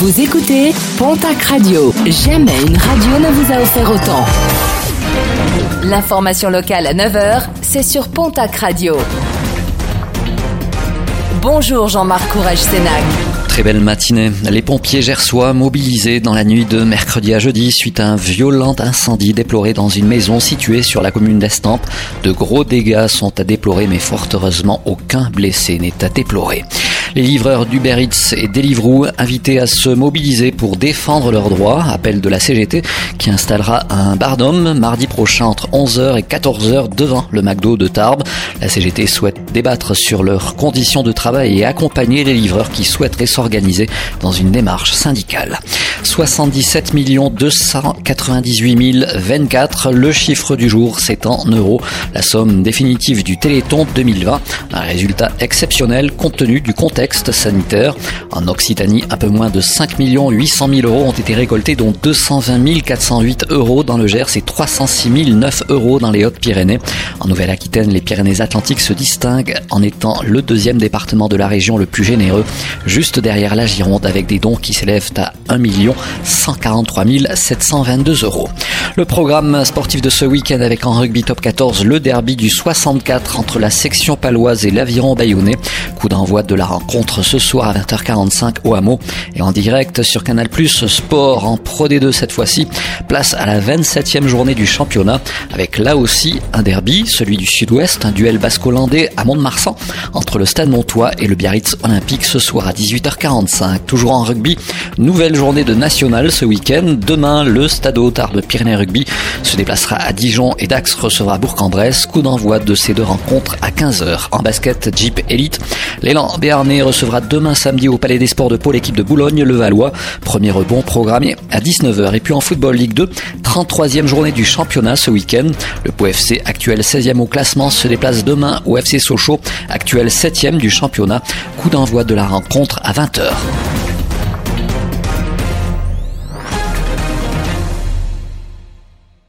Vous écoutez Pontac Radio. Jamais une radio ne vous a offert autant. L'information locale à 9h, c'est sur Pontac Radio. Bonjour Jean-Marc Courage Sénac. Très belle matinée. Les pompiers gersois mobilisés dans la nuit de mercredi à jeudi suite à un violent incendie déploré dans une maison située sur la commune d'Estampes. De gros dégâts sont à déplorer mais fort heureusement aucun blessé n'est à déplorer. Les livreurs d'Uber Eats et Deliveroo invités à se mobiliser pour défendre leurs droits. Appel de la CGT qui installera un bar d'hommes mardi prochain entre 11h et 14h devant le McDo de Tarbes. La CGT souhaite débattre sur leurs conditions de travail et accompagner les livreurs qui souhaiteraient s'organiser dans une démarche syndicale. 77 298 024. Le chiffre du jour, c'est en euros. La somme définitive du Téléthon 2020. Un résultat exceptionnel compte tenu du contexte sanitaire. En Occitanie, un peu moins de 5 800 000 euros ont été récoltés, dont 220 408 euros dans le Gers et 306 009 euros dans les Hautes-Pyrénées. En Nouvelle-Aquitaine, les Pyrénées-Atlantiques se distinguent en étant le deuxième département de la région le plus généreux, juste derrière la Gironde, avec des dons qui s'élèvent à 1 143 722 euros. Le programme sportif de ce week-end avec en rugby top 14 le derby du 64 entre la section paloise et l'aviron bayonnais. Coup d'envoi de la rencontre ce soir à 20h45 au hameau et en direct sur Canal Plus Sport en Pro D2 cette fois-ci. Place à la 27e journée du championnat avec là aussi un derby, celui du Sud-Ouest, un duel basco-hollandais à Mont-de-Marsan entre le Stade Montois et le Biarritz Olympique ce soir à 18h45. Toujours en rugby, nouvelle journée de national ce week-end. Demain, le Stade Hautard de Pyrénées Rugby se déplacera à Dijon et Dax recevra Bourg-en-Bresse. Coup d'envoi de ces deux rencontres à 15h. En basket, Jeep Elite, l'élan Béarnais recevra demain samedi au Palais des Sports de Pau l'équipe de Boulogne, le Valois. Premier rebond programmé à 19h. Et puis en football Ligue 2, 33e journée du championnat ce week-end. Le Pau FC, actuel 16e au classement, se déplace demain au FC Sochaux, actuel 7e du championnat. Coup d'envoi de la rencontre à 20h.